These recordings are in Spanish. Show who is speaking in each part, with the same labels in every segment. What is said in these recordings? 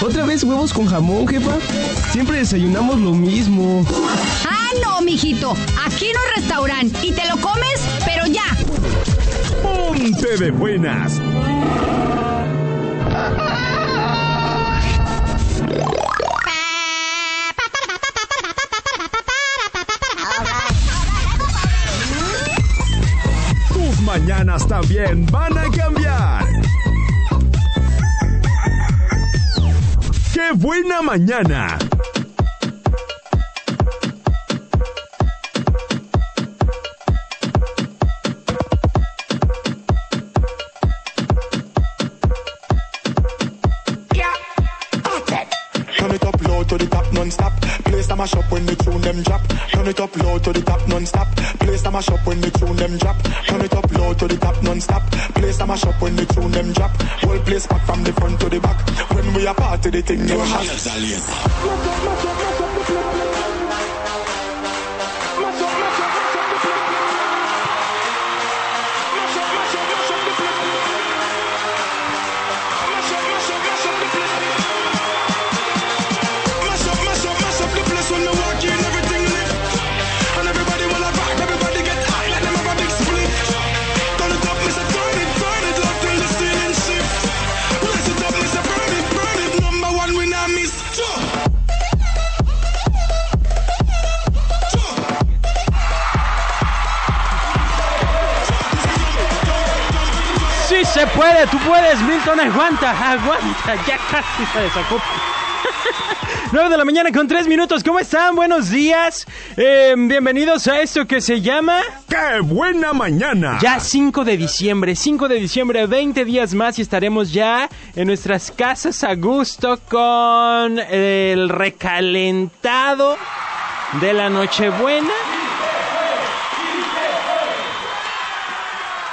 Speaker 1: ¿Otra vez huevos con jamón, jefa? Siempre desayunamos lo mismo.
Speaker 2: Ah, no, mijito. Aquí no es restaurante. Y te lo comes, pero ya.
Speaker 3: Ponte de buenas. Tus mañanas también van a cambiar. Buena mañana!
Speaker 4: Turn it up low to the top non-stop. A shop when the tune them drop. Turn it up low to the top non-stop. Place a shop when the tune them drop. Turn it up low to the top non-stop. Place a shop when the tune them drop. Whole place back from the front to the back. When we a party, the thing never hot.
Speaker 5: Se puede, tú puedes, Milton, aguanta, aguanta, ya casi se desocupa. 9 de la mañana con 3 minutos, ¿cómo están? Buenos días, Eh, bienvenidos a esto que se llama...
Speaker 3: ¡Qué buena mañana!
Speaker 5: Ya 5 de diciembre, 5 de diciembre, 20 días más y estaremos ya en nuestras casas a gusto con el recalentado de la Nochebuena.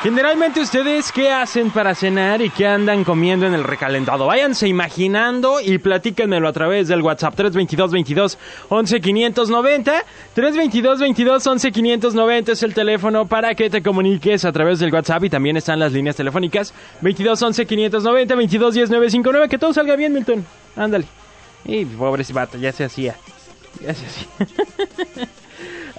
Speaker 5: Generalmente ustedes qué hacen para cenar y qué andan comiendo en el recalentado. Váyanse imaginando y platíquenmelo a través del WhatsApp 322 22 11 590. 322 22 11 590 es el teléfono para que te comuniques a través del WhatsApp y también están las líneas telefónicas 22 11 590 22 10 959. Que todo salga bien, Milton. Ándale. Y pobre vato, ya se hacía. Ya se hacía.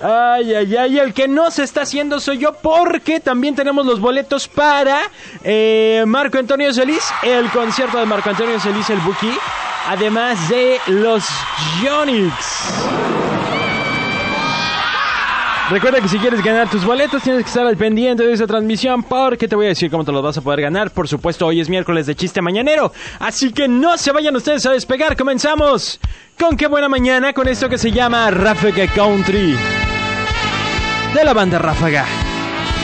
Speaker 5: Ay, ay, ay, el que no se está haciendo soy yo porque también tenemos los boletos para eh, Marco Antonio Solís, el concierto de Marco Antonio Solís, el Buki, además de los Yonix. Recuerda que si quieres ganar tus boletos tienes que estar al pendiente de esa transmisión porque te voy a decir cómo te los vas a poder ganar. Por supuesto, hoy es miércoles de chiste mañanero, así que no se vayan ustedes a despegar. Comenzamos con qué buena mañana con esto que se llama Ráfaga Country de la banda Ráfaga.